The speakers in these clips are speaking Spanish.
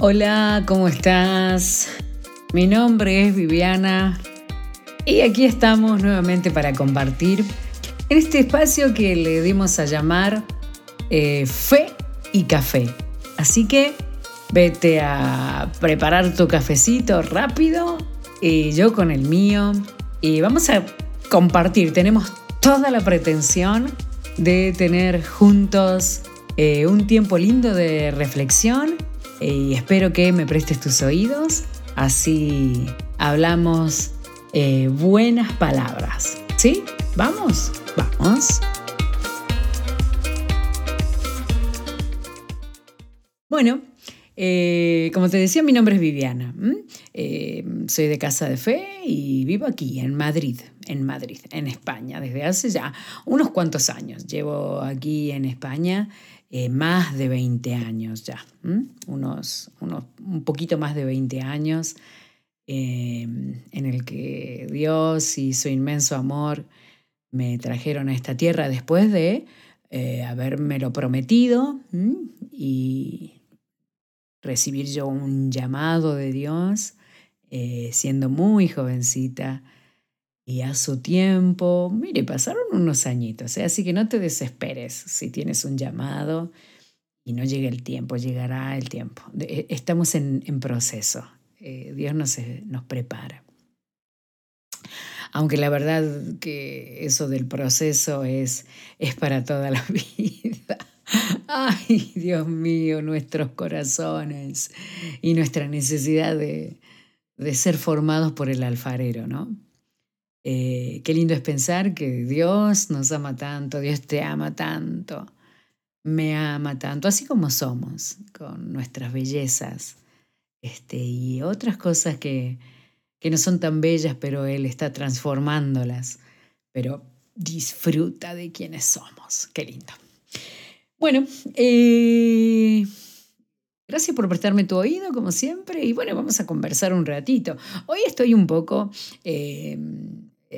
Hola, ¿cómo estás? Mi nombre es Viviana y aquí estamos nuevamente para compartir en este espacio que le dimos a llamar eh, Fe y Café. Así que vete a preparar tu cafecito rápido y yo con el mío y vamos a compartir. Tenemos toda la pretensión de tener juntos eh, un tiempo lindo de reflexión y espero que me prestes tus oídos, así hablamos eh, buenas palabras. ¿Sí? ¿Vamos? Vamos. Bueno, eh, como te decía, mi nombre es Viviana. Eh, soy de Casa de Fe y vivo aquí, en Madrid, en Madrid, en España, desde hace ya unos cuantos años. Llevo aquí en España eh, más de 20 años ya, unos, unos, un poquito más de 20 años, em, en el que Dios y su inmenso amor me trajeron a esta tierra después de eh, habérmelo prometido y recibir yo un llamado de Dios eh, siendo muy jovencita y a su tiempo, mire, pasaron unos añitos, ¿eh? así que no te desesperes si tienes un llamado y no llega el tiempo, llegará el tiempo. Eh, estamos en, proceso, eh, Dios nos, nos prepara. Aunque la verdad que eso del proceso es, es para toda la vida. Ay, Dios mío, nuestros corazones y nuestra necesidad de, de ser formados por el alfarero, ¿no? Eh, qué lindo es pensar que Dios nos ama tanto, Dios te ama tanto, me ama tanto, así como somos, con nuestras bellezas este, y otras cosas que, que no son tan bellas, pero Él está transformándolas. Pero disfruta de quienes somos. Qué lindo. Bueno, eh, gracias por prestarme tu oído, como siempre. Y bueno, vamos a conversar un ratito. Hoy estoy un poco eh,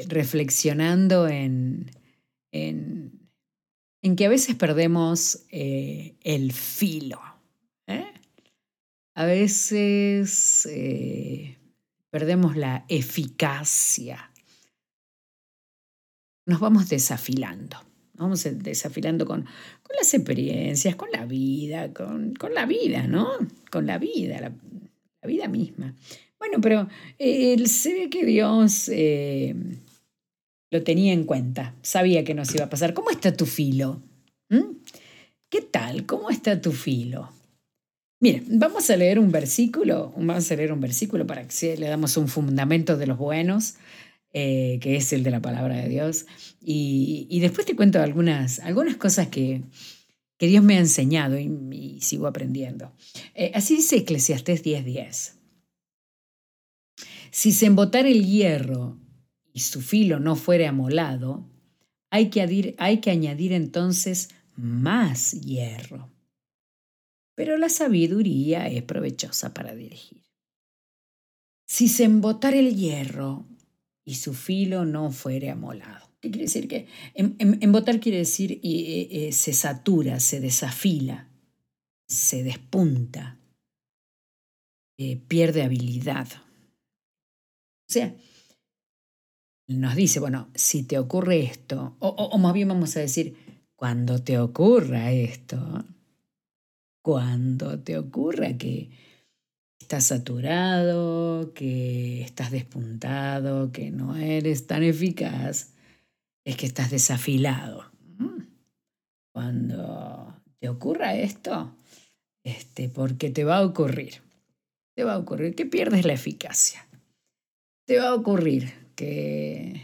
reflexionando en, en, que a veces perdemos eh, el filo. ¿eh? A veces perdemos la eficacia. Nos vamos desafilando. Vamos desafilando con, con las experiencias, con la vida, con, con, la vida, ¿no? Con la vida, la vida misma. Bueno, pero él se ve que Dios eh, lo tenía en cuenta, sabía que nos iba a pasar. ¿Cómo está tu filo? ¿Mm? ¿Qué tal? ¿Cómo está tu filo? Mira, vamos a leer un versículo, vamos a leer un versículo para que le damos un fundamento de los buenos, eh, que es el de la palabra de Dios. Y, después te cuento algunas, algunas cosas que, que Dios me ha enseñado y, sigo aprendiendo. Eh, así dice Eclesiastés 10:10. Si se embotara el hierro y su filo no fuere amolado, hay que, añadir entonces más hierro. Pero la sabiduría es provechosa para dirigir. Si se embotara el hierro y su filo no fuere amolado. ¿Qué quiere decir? Que em, em, embotar quiere decir eh, se satura, se desafila, se despunta, eh, pierde habilidad. O sea, nos dice, bueno, si te ocurre esto, o, más bien vamos a decir, cuando te ocurra esto, cuando te ocurra que estás saturado, que estás despuntado, que no eres tan eficaz, es que estás desafilado. Mm. Cuando te ocurra esto, este, porque te va a ocurrir, te va a ocurrir que pierdes la eficacia te va a ocurrir que...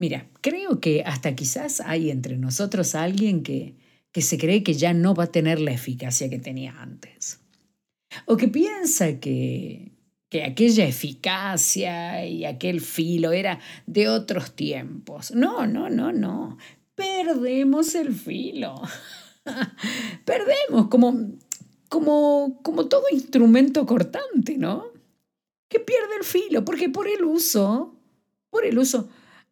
Mira, creo que hasta quizás hay entre nosotros alguien que, que se cree que ya no va a tener la eficacia que tenía antes. O que piensa que, que aquella eficacia y aquel filo era de otros tiempos. No, no, no, no. Perdemos el filo. Perdemos como, como, como todo instrumento cortante, ¿no? Que pierde el filo, porque por el uso, por el uso,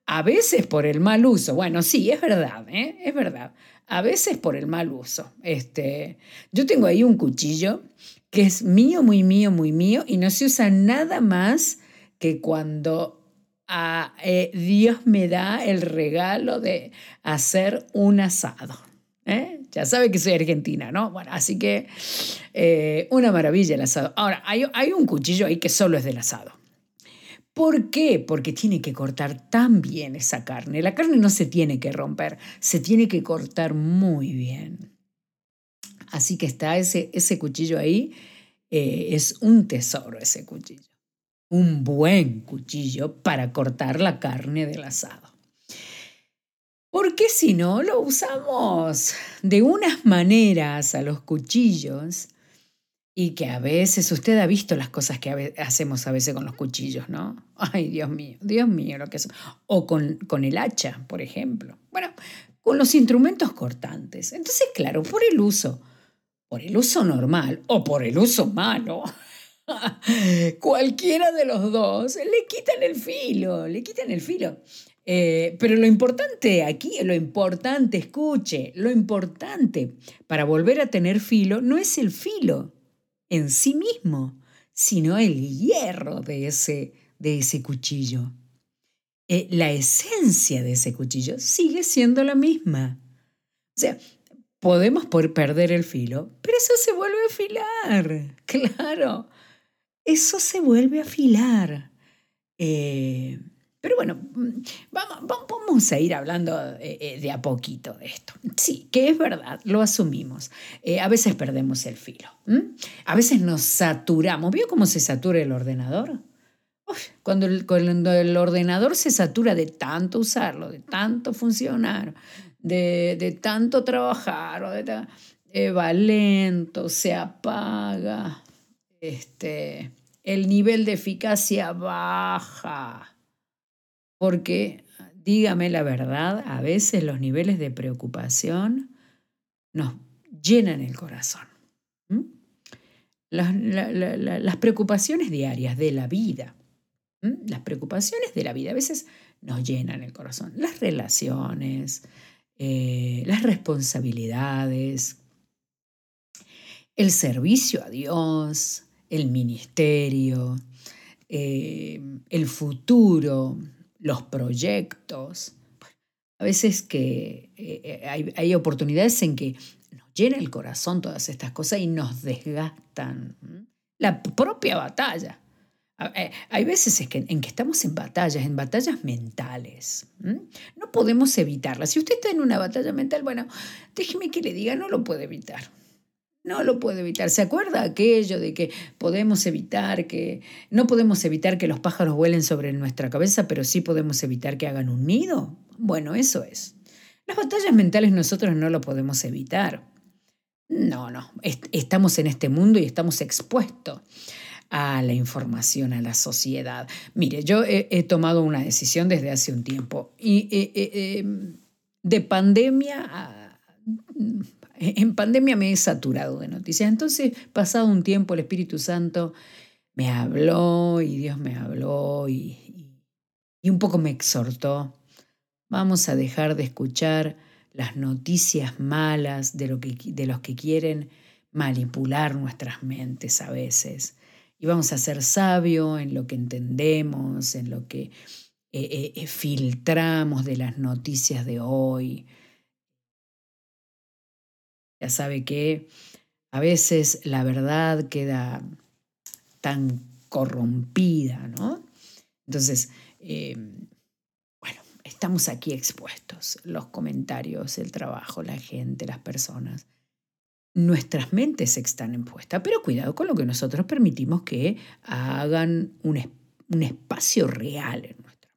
a veces por el mal uso, bueno, sí, es verdad, ¿eh? es verdad, a veces por el mal uso. Este, yo tengo ahí un cuchillo que es mío, muy mío, muy mío, y no se usa nada más que cuando a, eh, Dios me da el regalo de hacer un asado. ¿eh? Ya sabe que soy argentina, ¿no? Bueno, así que eh, una maravilla el asado. Ahora, hay, un cuchillo ahí que solo es del asado. ¿Por qué? Porque tiene que cortar tan bien esa carne. La carne no se tiene que romper, se tiene que cortar muy bien. Así que está ese, ese cuchillo ahí, es un tesoro ese cuchillo un buen cuchillo para cortar la carne del asado. Porque si no, lo usamos de unas maneras a los cuchillos y que a veces usted ha visto las cosas que hacemos a veces con los cuchillos, ¿no? Ay, Dios mío, Dios mío, lo que es. O con, con el hacha, por ejemplo. Bueno, con los instrumentos cortantes. Entonces, claro, por el uso, por el uso normal o por el uso malo, Cualquiera de los dos le quitan el filo, le quitan el filo. Eh, pero lo importante aquí, lo importante, escuche, lo importante para volver a tener filo no es el filo en sí mismo, sino el hierro de ese, de ese cuchillo. Eh, la esencia de ese cuchillo sigue siendo la misma. O sea, podemos perder el filo, pero eso se vuelve a afilar, claro eso se vuelve a afilar. Eh, pero bueno, mm, vamos, a ir hablando eh, eh, de a poquito de esto. Sí, que es verdad, lo asumimos. a veces perdemos el filo. A veces nos saturamos. ¿Vio cómo se satura el ordenador? cuando, el, cuando, el, ordenador se satura de tanto usarlo, de tanto funcionar, de, de tanto trabajar, va lento, se apaga este, el nivel de eficacia baja. Porque, dígame la verdad, a veces los niveles de preocupación nos llenan el corazón. Las, preocupaciones diarias de la vida, las preocupaciones de la vida a veces nos llenan el corazón. Las relaciones, eh, las responsabilidades, el servicio a Dios, el ministerio, eh, el futuro, los proyectos. A veces que eh, hay, oportunidades en que nos llena el corazón todas estas cosas y nos desgastan. La propia batalla. Eh, hay veces en que estamos en batallas, en batallas mentales. No podemos evitarlas. Si usted está en una batalla mental, bueno, déjeme que le diga, no lo puede evitar. No lo puede evitar. ¿Se acuerda aquello de que podemos evitar que, no podemos evitar que los pájaros vuelen sobre nuestra cabeza, pero sí podemos evitar que hagan un nido? Bueno, eso es. Las batallas mentales nosotros no lo podemos evitar. No, no. estamos en este mundo y estamos expuestos a la información, a la sociedad. Mire, yo he, tomado una decisión desde hace un tiempo y eh, eh, em, de pandemia a en pandemia me he saturado de noticias. Entonces, pasado un tiempo, el Espíritu Santo me habló y Dios me habló y, y, un poco me exhortó. Vamos a dejar de escuchar las noticias malas de, lo que, de los que quieren manipular nuestras mentes a veces. Y vamos a ser sabios en lo que entendemos, en lo que eh, eh, filtramos de las noticias de hoy. Ya sabe que a veces la verdad queda tan corrompida, ¿no? Entonces, eh, bueno, estamos aquí expuestos, los comentarios, el trabajo, la gente, las personas. Nuestras mentes están impuestas, pero cuidado con lo que nosotros permitimos que hagan un, un espacio real en nuestra.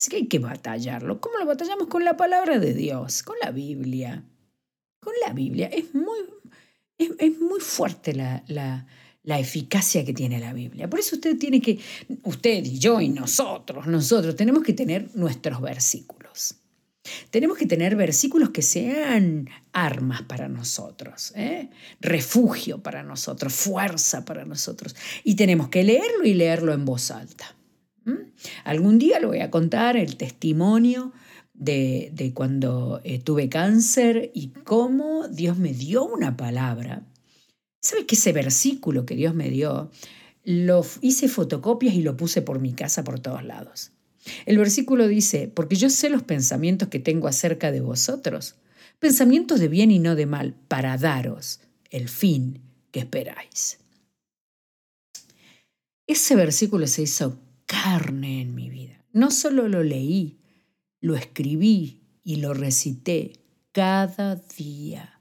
Así que hay que batallarlo. ¿Cómo lo batallamos? Con la palabra de Dios, con la Biblia con la Biblia. Es muy, es, muy fuerte la, la, la, eficacia que tiene la Biblia. Por eso usted tiene que, usted y yo y nosotros, nosotros tenemos que tener nuestros versículos. Tenemos que tener versículos que sean armas para nosotros, ¿eh? refugio para nosotros, fuerza para nosotros. Y tenemos que leerlo y leerlo en voz alta. Algún día lo voy a contar el testimonio de, cuando eh, tuve cáncer y cómo Dios me dio una palabra ¿Sabe que ese versículo que Dios me dio, lo hice fotocopias y lo puse por mi casa por todos lados? El versículo dice, porque yo sé los pensamientos que tengo acerca de vosotros, pensamientos de bien y no de mal, para daros el fin que esperáis. Ese versículo se hizo carne en mi vida. No solo lo leí, lo escribí y lo recité cada día,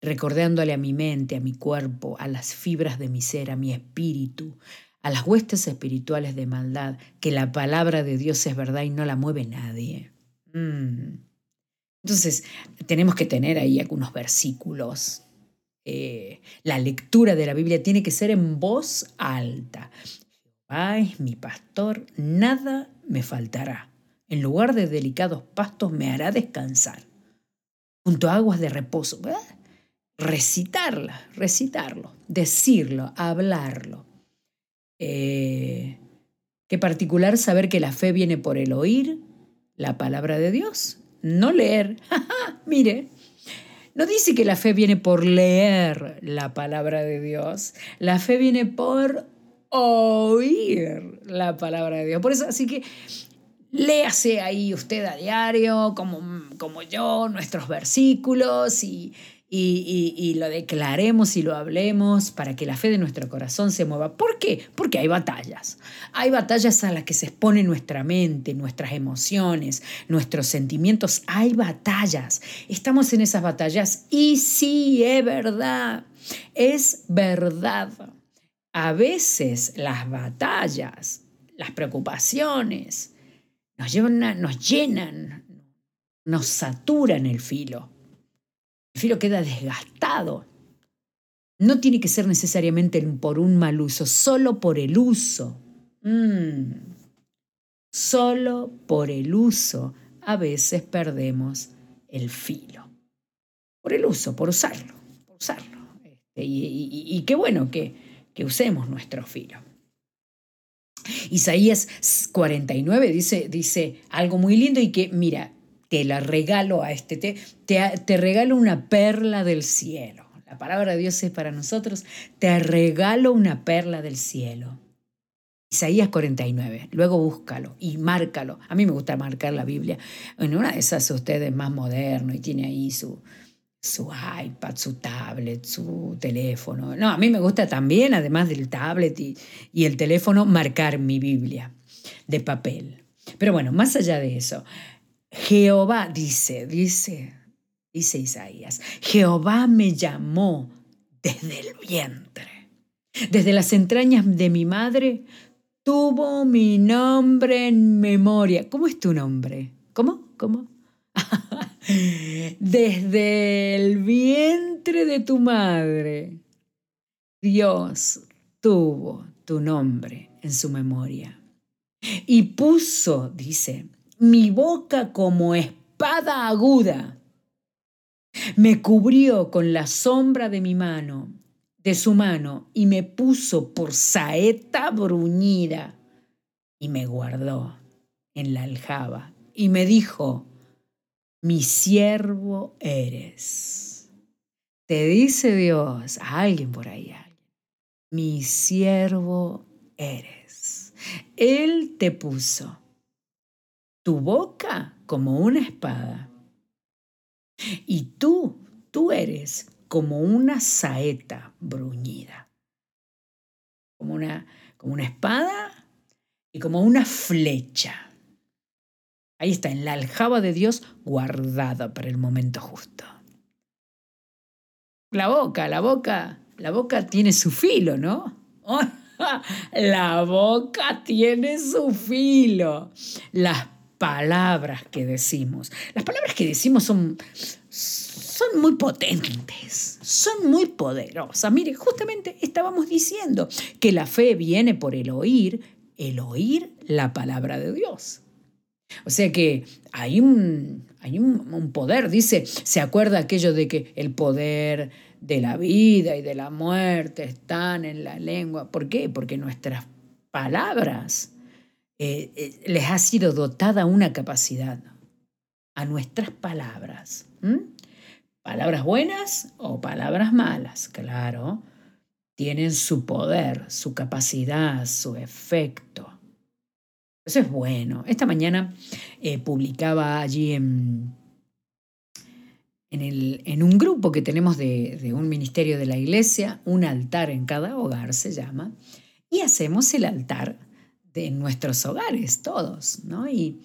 recordándole a mi mente, a mi cuerpo, a las fibras de mi ser, a mi espíritu, a las huestes espirituales de maldad, que la palabra de Dios es verdad y no la mueve nadie. Mm. Entonces, tenemos que tener ahí algunos versículos. Eh, la lectura de la Biblia tiene que ser en voz alta. Jehová es mi pastor, nada me faltará. En lugar de delicados pastos me hará descansar. Junto a aguas de reposo. Recitarla, recitarlo, decirlo, hablarlo. Eh, qué particular saber que la fe viene por el oír la palabra de Dios, no leer. Mire, no dice que la fe viene por leer la palabra de Dios, la fe viene por oír la palabra de Dios. Por eso, así que léase ahí usted a diario, como, como yo, nuestros versículos y, y, lo declaremos y lo hablemos para que la fe de nuestro corazón se mueva. ¿Por qué? Porque hay batallas. Hay batallas a las que se expone nuestra mente, nuestras emociones, nuestros sentimientos. Hay batallas. Estamos en esas batallas y sí, es verdad. Es verdad. A veces las batallas, las preocupaciones, nos, llenan, nos saturan el filo. El filo queda desgastado. No tiene que ser necesariamente por un mal uso, solo por el uso. Mm. Solo por el uso a veces perdemos el filo. Por el uso, por usarlo, por usarlo. Este, y, qué bueno que usemos nuestro filo. Isaías 49 dice, dice algo muy lindo y que, mira, te la regalo a este, te, te, regalo una perla del cielo. La palabra de Dios es para nosotros, te regalo una perla del cielo. Isaías 49, luego búscalo y márcalo. A mí me gusta marcar la Biblia. En una de esas ustedes más moderno y tiene ahí su, su iPad, su tablet, su teléfono. No, a mí me gusta también, además del tablet y, el teléfono, marcar mi Biblia de papel. Pero bueno, más allá de eso, Jehová dice, dice, dice Isaías, Jehová me llamó desde el vientre. Desde las entrañas de mi madre tuvo mi nombre en memoria. ¿Cómo es tu nombre? ¿Cómo? ¿Cómo? Desde el vientre de tu madre, Dios tuvo tu nombre en su memoria. Y puso, dice, mi boca como espada aguda. Me cubrió con la sombra de mi mano, de su mano, y me puso por saeta bruñida, y me guardó en la aljaba, y me dijo, mi siervo eres. Te dice Dios a alguien por ahí, mi siervo eres. Él te puso tu boca como una espada. Y tú, tú eres como una saeta bruñida. Como una, como una espada y como una flecha. Ahí está, en la aljaba de Dios guardada para el momento justo. La boca, la boca, la boca tiene su filo, ¿no? la boca tiene su filo. Las palabras que decimos. Las palabras que decimos son, son muy potentes, son muy poderosas. Mire, justamente estábamos diciendo que la fe viene por el oír, el oír la palabra de Dios. O sea que hay un, hay un, poder, dice, se acuerda aquello de que el poder de la vida y de la muerte están en la lengua. ¿Por qué? Porque nuestras palabras eh, eh, les ha sido dotada una capacidad a nuestras palabras. Palabras buenas o palabras malas, claro. tienen su poder, su capacidad, su efecto. Eso es bueno. Esta mañana eh, publicaba allí en, en, un grupo que tenemos de, de, un ministerio de la iglesia, un altar en cada hogar se llama, y hacemos el altar de nuestros hogares, todos, ¿no? Y,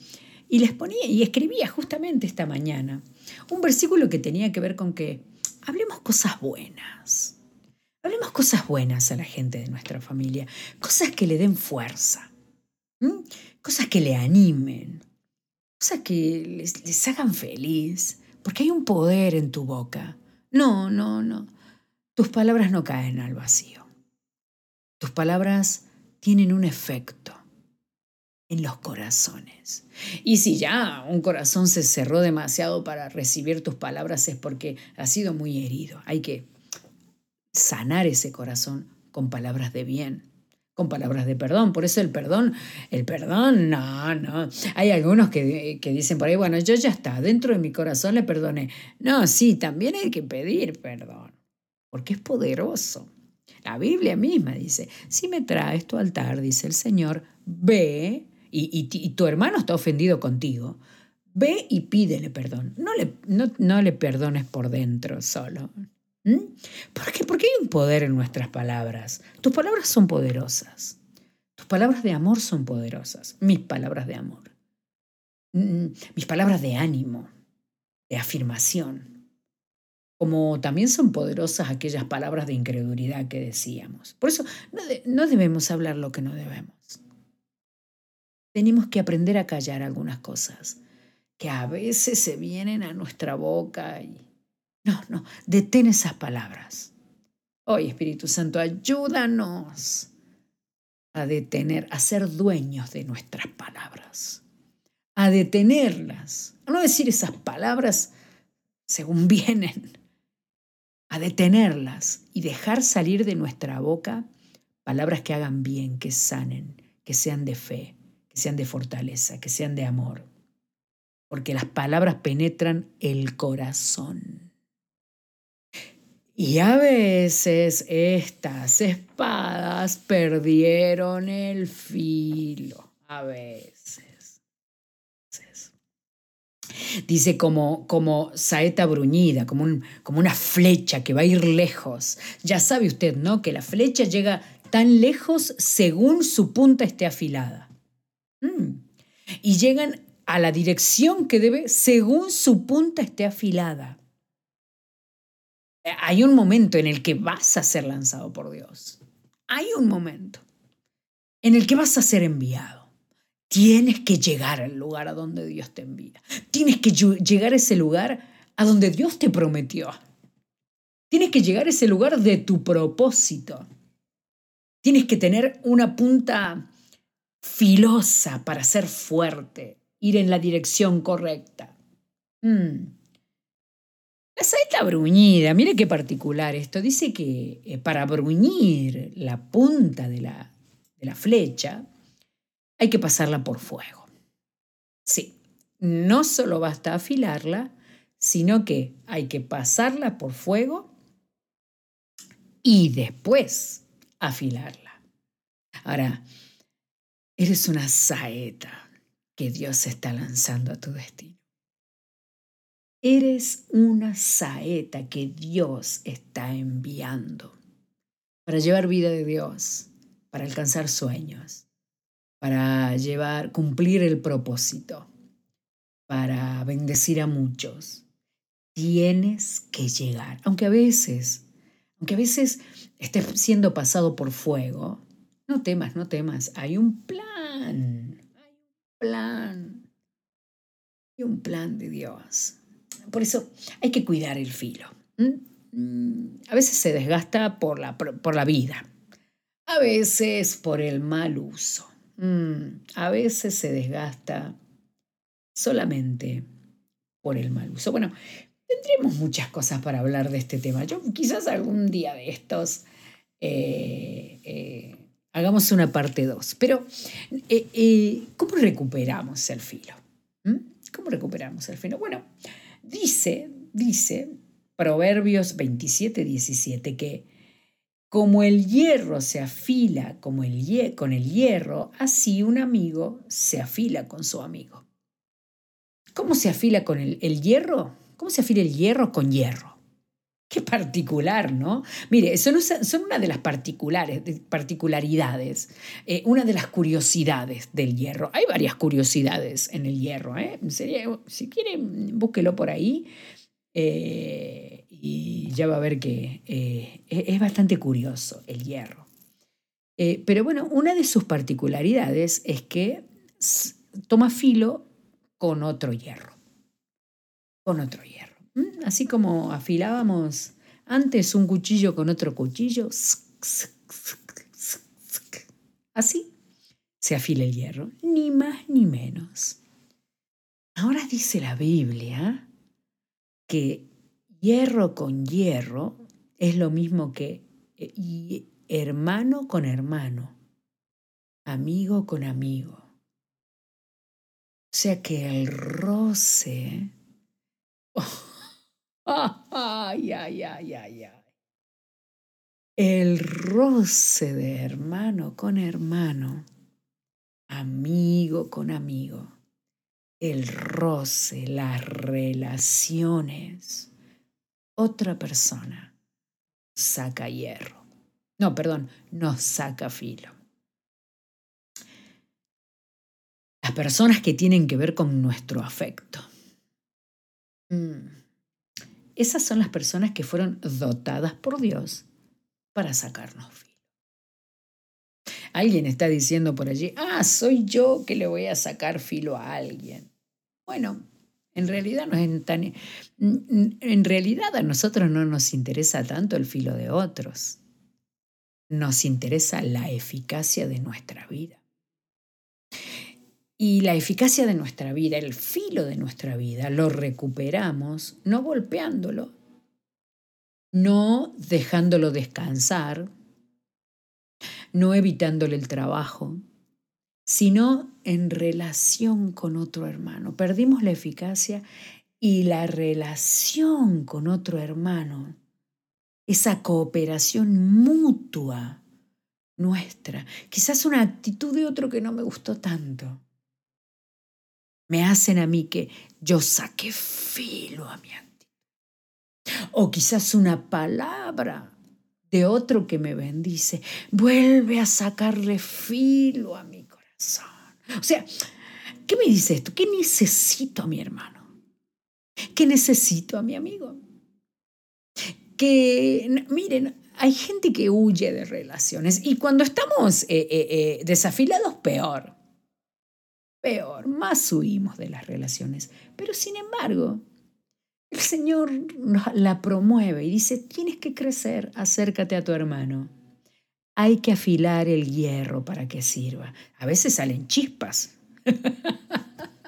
y les ponía y escribía justamente esta mañana un versículo que tenía que ver con que hablemos cosas buenas. Hablemos cosas buenas a la gente de nuestra familia, cosas que le den fuerza, cosas que le animen, cosas que les, hagan feliz, porque hay un poder en tu boca. No, no, no. Tus palabras no caen al vacío. Tus palabras tienen un efecto en los corazones. Y si ya un corazón se cerró demasiado para recibir tus palabras es porque ha sido muy herido. Hay que sanar ese corazón con palabras de bien, con palabras de perdón. Por eso el perdón, el perdón, no, no. Hay algunos que, que dicen por ahí, bueno, yo ya está, dentro de mi corazón le perdoné. No, sí, también hay que pedir perdón, porque es poderoso. La Biblia misma dice, si me traes tu altar, dice el Señor, ve y, tu hermano está ofendido contigo, ve y pídele perdón. No le, no, le perdones por dentro solo. ¿Mm? ¿Por qué? Porque hay un poder en nuestras palabras. Tus palabras son poderosas. Tus palabras de amor son poderosas. Mis palabras de amor. Mm, mis palabras de ánimo, de afirmación. Como también son poderosas aquellas palabras de incredulidad que decíamos. Por eso no debemos hablar lo que no debemos tenemos que aprender a callar algunas cosas que a veces se vienen a nuestra boca y... No, no, detén esas palabras. Hoy, Espíritu Santo, ayúdanos a detener, a ser dueños de nuestras palabras, a detenerlas, a no decir esas palabras según vienen, a detenerlas y dejar salir de nuestra boca palabras que hagan bien, que sanen, que sean de fe, que sean de fortaleza, que sean de amor, porque las palabras penetran el corazón. Y a veces estas espadas perdieron el filo, a veces. Dice como, como saeta bruñida, como, un, como una flecha que va a ir lejos. Ya sabe usted, ¿no? Que la flecha llega tan lejos según su punta esté afilada. Mm. Y llegan a la dirección que debe según su punta esté afilada. Hay un momento en el que vas a ser lanzado por Dios. Hay un momento en el que vas a ser enviado. Tienes que llegar al lugar a donde Dios te envía. Tienes que llegar a ese lugar a donde Dios te prometió. Tienes que llegar a ese lugar de tu propósito. Tienes que tener una punta filosa para ser fuerte, ir en la dirección correcta. Mm. Saeta bruñida, mire qué particular esto. Dice que eh, para bruñir la punta de la, de la flecha hay que pasarla por fuego. Sí, no solo basta afilarla, sino que hay que pasarla por fuego y después afilarla. Ahora, Eres una saeta que Dios está lanzando a tu destino. Eres una saeta que Dios está enviando para llevar vida de Dios, para alcanzar sueños, para llevar, cumplir el propósito, para bendecir a muchos. Tienes que llegar, aunque a veces, aunque a veces estés siendo pasado por fuego, no temas, no temas, hay un plan hay un plan. Hay un plan de Dios. Por eso hay que cuidar el filo. A veces se desgasta por la, por la vida. A veces por el mal uso. A veces se desgasta solamente por el mal uso. Bueno, tendremos muchas cosas para hablar de este tema. Yo quizás algún día de estos eh, eh, hagamos una parte 2. Pero, eh, ¿cómo recuperamos el filo? ¿Mm? ¿Cómo recuperamos el filo? Bueno, dice, dice Proverbios 27, 17 que Como el hierro se afila como el con el hierro, así un amigo se afila con su amigo. ¿Cómo se afila con el, hierro? ¿Cómo se afila el hierro con hierro? Qué particular, ¿no? Mire, son, son una de las particulares, particularidades, eh, una de las curiosidades del hierro. Hay varias curiosidades en el hierro, ¿eh? si quieren, búsquelo por ahí. Eh, y ya va a ver que eh, e-, es bastante curioso el hierro. Pero bueno, una de sus particularidades es que toma filo con otro hierro. Con otro hierro. Así como afilábamos antes un cuchillo con otro cuchillo. Así se afila el hierro, ni más ni menos. Ahora dice la Biblia que hierro con hierro es lo mismo que eh, hermano con hermano, amigo con amigo. O sea que el roce... ay, ay, ay, ay, ay. El roce de hermano con hermano, amigo con amigo el roce, las relaciones. Otra persona saca hierro. No, perdón, nos saca filo. Las personas que tienen que ver con nuestro afecto. Mm. Esas son las personas que fueron dotadas por Dios para sacarnos filo. Alguien está diciendo por allí, ah, soy yo que le voy a sacar filo a alguien. Bueno, en realidad no es tan. En realidad a nosotros no nos interesa tanto el filo de otros. Nos interesa la eficacia de nuestra vida. Y la eficacia de nuestra vida, el filo de nuestra vida, lo recuperamos no golpeándolo, no dejándolo descansar, no evitándole el trabajo, sino en relación con otro hermano. Perdimos la eficacia y la relación con otro hermano, esa cooperación mutua nuestra, quizás una actitud de otro que no me gustó tanto, me hacen a mí que yo saque filo a mi actitud. O quizás una palabra de otro que me bendice, vuelve a sacarle filo a mi corazón. O sea, ¿qué me dice esto? ¿Qué necesito a mi hermano? ¿Qué necesito a mi amigo? Que, miren, hay gente que huye de relaciones y cuando estamos eh, eh, eh, desafilados, peor. Peor, más huimos de las relaciones. Pero sin embargo, el Señor la promueve y dice, tienes que crecer, acércate a tu hermano. Hay que afilar el hierro para que sirva. A veces salen chispas.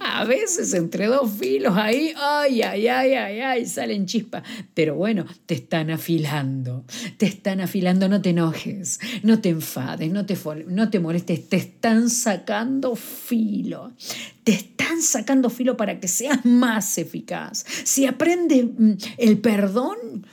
a veces entre dos filos ahí, ay, ay, ay, ay, ay, salen chispas. Pero bueno, te están afilando, te están afilando, no te enojes, no te enfades, no te, no te molestes, te están sacando filo, te están sacando filo para que seas más eficaz. Si aprendes mm, el perdón,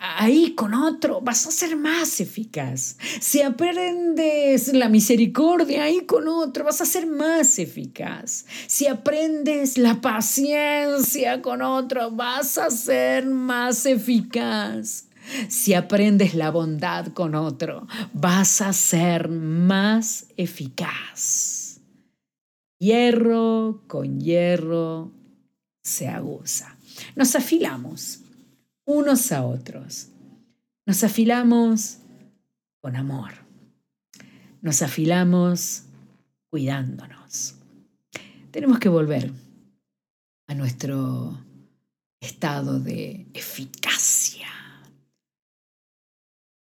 ahí con otro vas a ser más eficaz. Si aprendes la misericordia ahí con otro, vas a ser más eficaz. Si aprendes la paciencia con otro, vas a ser más eficaz. Si aprendes la bondad con otro, vas a ser más eficaz. Hierro con hierro se aguza. Nos afilamos unos a otros. Nos afilamos con amor. Nos afilamos cuidándonos. Tenemos que volver a nuestro estado de eficacia.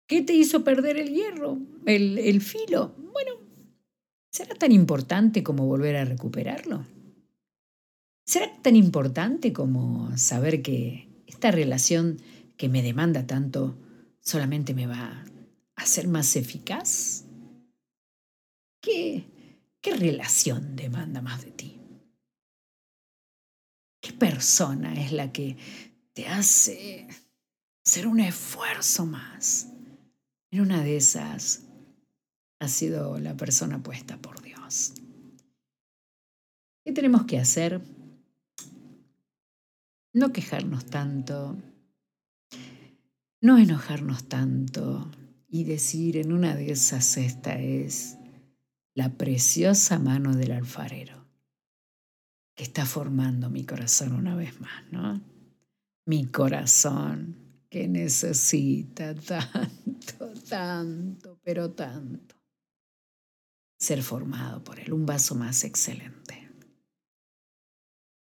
¿Qué te hizo perder el hierro, el, el filo? Bueno, ¿será tan importante como volver a recuperarlo? ¿Será tan importante como saber que esta relación que me demanda tanto solamente me va a hacer más eficaz? ¿Qué, qué relación demanda más de ti? ¿Qué persona es la que te hace hacer un esfuerzo más En una de esas ha sido la persona puesta por Dios. ¿Qué tenemos que hacer? No quejarnos tanto, no enojarnos tanto. Y decir en una de esas esta es la preciosa mano del alfarero que está formando mi corazón una vez más, ¿no? Mi corazón que necesita tanto, tanto, pero tanto ser formado por él, un vaso más excelente,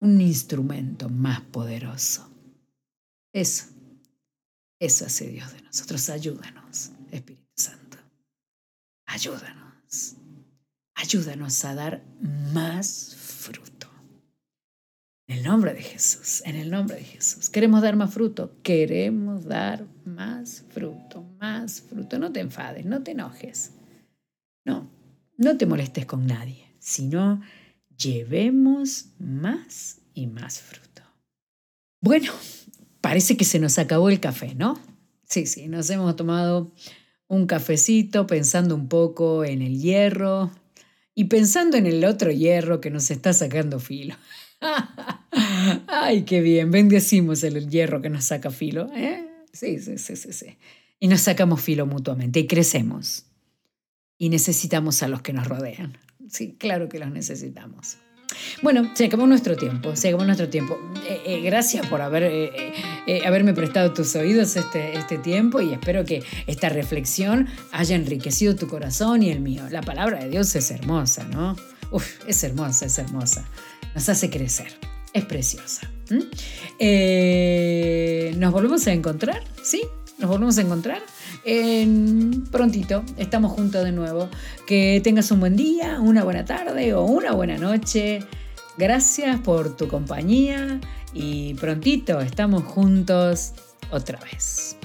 un instrumento más poderoso. Eso, eso hace Dios de nosotros. Ayúdanos, Espíritu Santo. Ayúdanos. Ayúdanos a dar más fruto. En el nombre de Jesús, en el nombre de Jesús. Queremos dar más fruto, queremos dar más fruto, más fruto. No te enfades, no te enojes. No, no te molestes con nadie, sino llevemos más y más fruto. Bueno, parece que se nos acabó el café, ¿no? Sí, sí, nos hemos tomado un cafecito pensando un poco en el hierro y pensando en el otro hierro que nos está sacando filo. Ay, qué bien, bendecimos el hierro que nos saca filo. ¿eh? Sí, sí, sí, sí, sí. Y nos sacamos filo mutuamente y crecemos. Y necesitamos a los que nos rodean. Sí, claro que los necesitamos. Bueno, se nuestro tiempo, se nuestro tiempo. Eh, eh, gracias por haber, eh, haberme prestado tus oídos este, este tiempo y espero que esta reflexión haya enriquecido tu corazón y el mío. La palabra de Dios es hermosa, ¿no? Uf, es hermosa, es hermosa nos hace crecer. Es preciosa. ¿Nos volvemos a encontrar? ¿Sí? ¿Nos volvemos a encontrar? En prontito, estamos juntos de nuevo. Que tengas un buen día, una buena tarde o una buena noche. Gracias por tu compañía y prontito estamos juntos otra vez.